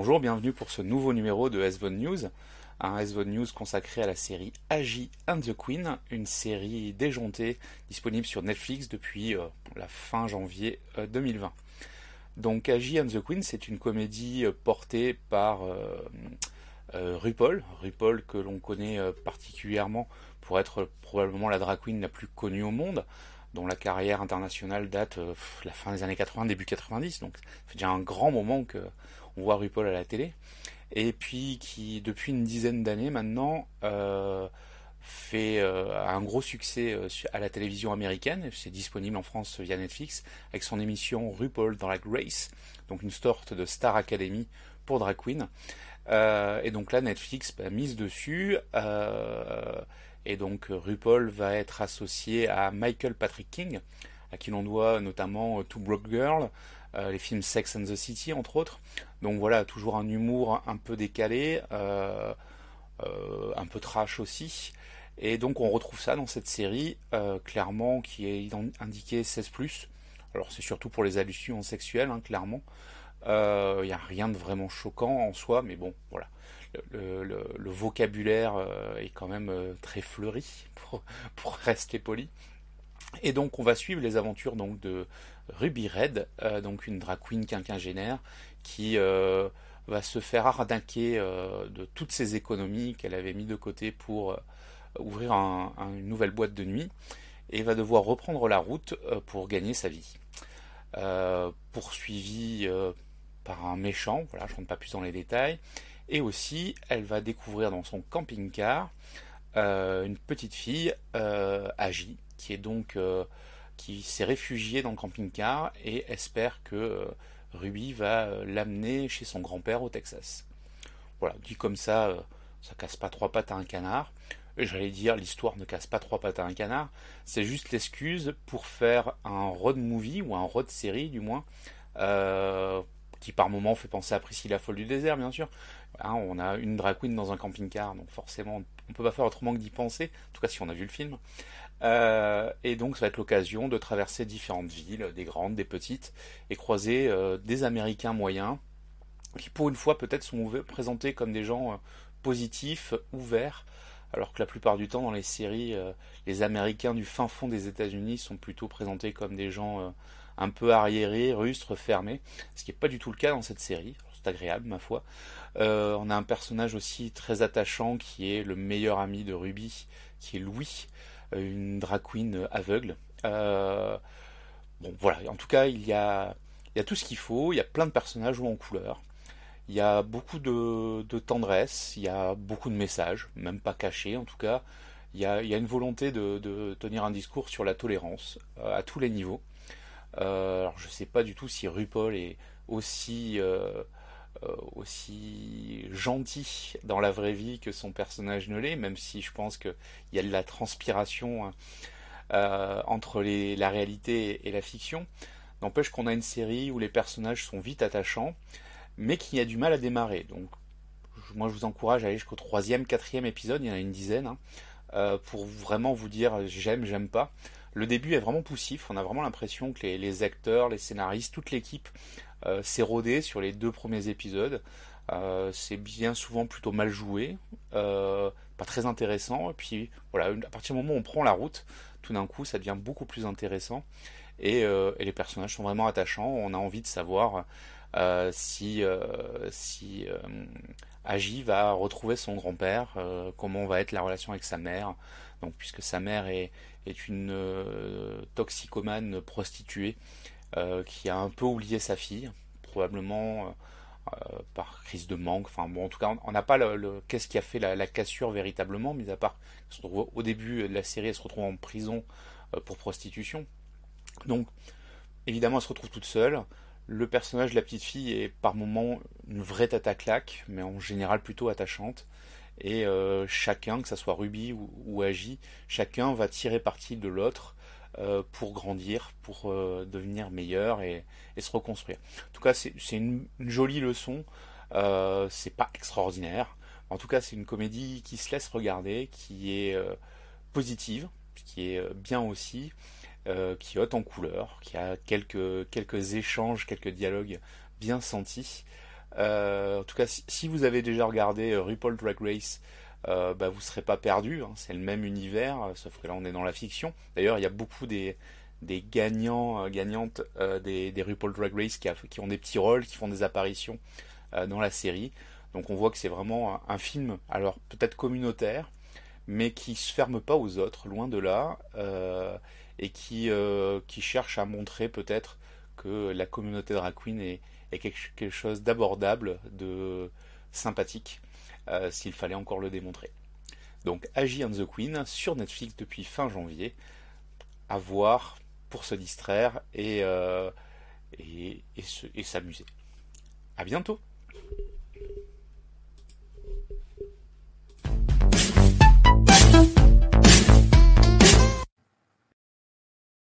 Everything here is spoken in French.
Bonjour, bienvenue pour ce nouveau numéro de SVOD News, un SVOD News consacré à la série Agi and the Queen, une série déjantée disponible sur Netflix depuis euh, la fin janvier 2020. Euh, Donc Agi and the Queen, c'est une comédie euh, portée par RuPaul, RuPaul que l'on connaît particulièrement pour être probablement la drag queen la plus connue au monde dont la carrière internationale date la fin des années 80, début 90, donc fait déjà un grand moment que on voit RuPaul à la télé, et puis qui depuis une dizaine d'années maintenant euh, fait euh, un gros succès euh, à la télévision américaine. C'est disponible en France via Netflix avec son émission RuPaul dans la Grace, donc une sorte de Star Academy pour drag queen. et donc là, Netflix bah, mise dessus. et donc RuPaul va être associé à Michael Patrick King, à qui l'on doit notamment Two Broke Girl, euh, les films Sex and the City entre autres. Donc voilà, toujours un humour un peu décalé, euh, euh, un peu trash aussi. Et donc on retrouve ça dans cette série, clairement, qui est indiqué 16+. Alors c'est surtout pour les allusions sexuelles, hein, clairement. Il n'y a rien de vraiment choquant en soi, mais bon, voilà. Le, vocabulaire est quand même très fleuri, pour rester poli. Et donc on va suivre les aventures donc de Ruby Red, euh, donc une drag queen quinquagénaire qui euh, va se faire arnaquer euh, de toutes ses économies qu'elle avait mis de côté pour ouvrir une nouvelle boîte de nuit et va devoir reprendre la route pour gagner sa vie. poursuivie par un méchant, voilà, je ne rentre pas plus dans les détails, et aussi elle va découvrir dans son camping-car une petite fille Agi, qui est donc euh, qui s'est réfugié dans le camping-car et espère que euh, Ruby va euh, l'amener chez son grand-père au Texas. Voilà, dit comme ça, ça casse pas trois pattes à un canard. J'allais dire, l'histoire ne casse pas trois pattes à un canard. C'est juste l'excuse pour faire un road movie ou un road série du moins, qui par moment fait penser à Priscilla Folle du désert, bien sûr. Hein, on a une drag queen dans un camping-car, donc forcément, on peut pas faire autrement que d'y penser. En tout cas, si on a vu le film. Euh, et donc ça va être l'occasion de traverser différentes villes, des grandes, des petites, et croiser euh, des Américains moyens, qui pour une fois peut-être sont présentés comme des gens euh, positifs, ouverts, alors que la plupart du temps dans les séries, les Américains du fin fond des États-Unis sont plutôt présentés comme des gens un peu arriérés, rustres, fermés, ce qui n'est pas du tout le cas dans cette série. C'est agréable, ma foi. on a un personnage aussi très attachant qui est le meilleur ami de Ruby, qui est Louis, une drag queen aveugle. Euh, bon, voilà. En tout cas, il y a, il y a tout ce qu'il faut. Il y a plein de personnages en couleur. Il y a beaucoup de, tendresse. Il y a beaucoup de messages, même pas cachés en tout cas. Il y a, il y a une volonté de, tenir un discours sur la tolérance euh, à tous les niveaux. Euh, alors, je sais pas du tout si RuPaul est aussi euh, aussi gentil dans la vraie vie que son personnage ne l'est, même si je pense qu'il y a de la transpiration hein, euh, entre la réalité et la fiction. N'empêche qu'on a une série où les personnages sont vite attachants, mais qui a du mal à démarrer. Donc, moi, je vous encourage à aller jusqu'au troisième, quatrième épisode, il y en a une dizaine, hein, euh, pour vraiment vous dire j'aime, j'aime pas. Le début est vraiment poussif, on a vraiment l'impression que les, acteurs, les scénaristes, toute l'équipe euh, s'est rodée sur les deux premiers épisodes. Euh, c'est bien souvent plutôt mal joué, euh, pas très intéressant. Et puis voilà, à partir du moment où on prend la route, tout d'un coup, ça devient beaucoup plus intéressant. Et, les personnages sont vraiment attachants. On a envie de savoir si, si Agi va retrouver son grand-père, comment va être la relation avec sa mère. Donc, puisque sa mère est, est une toxicomane prostituée euh, qui a un peu oublié sa fille, probablement euh, euh, par crise de manque. Enfin bon, en tout cas, on n'a pas le, qu'est-ce qui a fait la, cassure véritablement, mis à part au début de la série, elle se retrouve en prison pour prostitution. Donc, évidemment, elle se retrouve toute seule. Le personnage de la petite fille est par moments une vraie à claque, mais en général plutôt attachante. Et chacun, que ce soit Ruby ou, ou Agi, chacun va tirer parti de l'autre euh, pour grandir, pour euh, devenir meilleur et, se reconstruire. En tout cas, c'est une, jolie leçon. Euh, c'est pas extraordinaire. En tout cas, c'est une comédie qui se laisse regarder, qui est positive, qui est bien aussi, qui haute en couleur, qui a quelques, échanges, quelques dialogues bien sentis. en tout cas, si, vous avez déjà regardé RuPaul Drag Race, bah, vous ne serez pas perdu. Hein. c'est le même univers, sauf que là on est dans la fiction. D'ailleurs, il y a beaucoup des, gagnants, gagnantes des, RuPaul Drag Race qui, ont des petits rôles, qui font des apparitions dans la série. Donc on voit que c'est vraiment un film, alors peut-être communautaire, mais qui se ferme pas aux autres, loin de là, euh, et qui, euh, qui cherche à montrer peut-être que la communauté drag queen est, quelque chose d'abordable, de sympathique, euh, s'il fallait encore le démontrer. Donc Agi and the Queen sur Netflix depuis fin janvier, à voir pour se distraire et, et s'amuser. À bientôt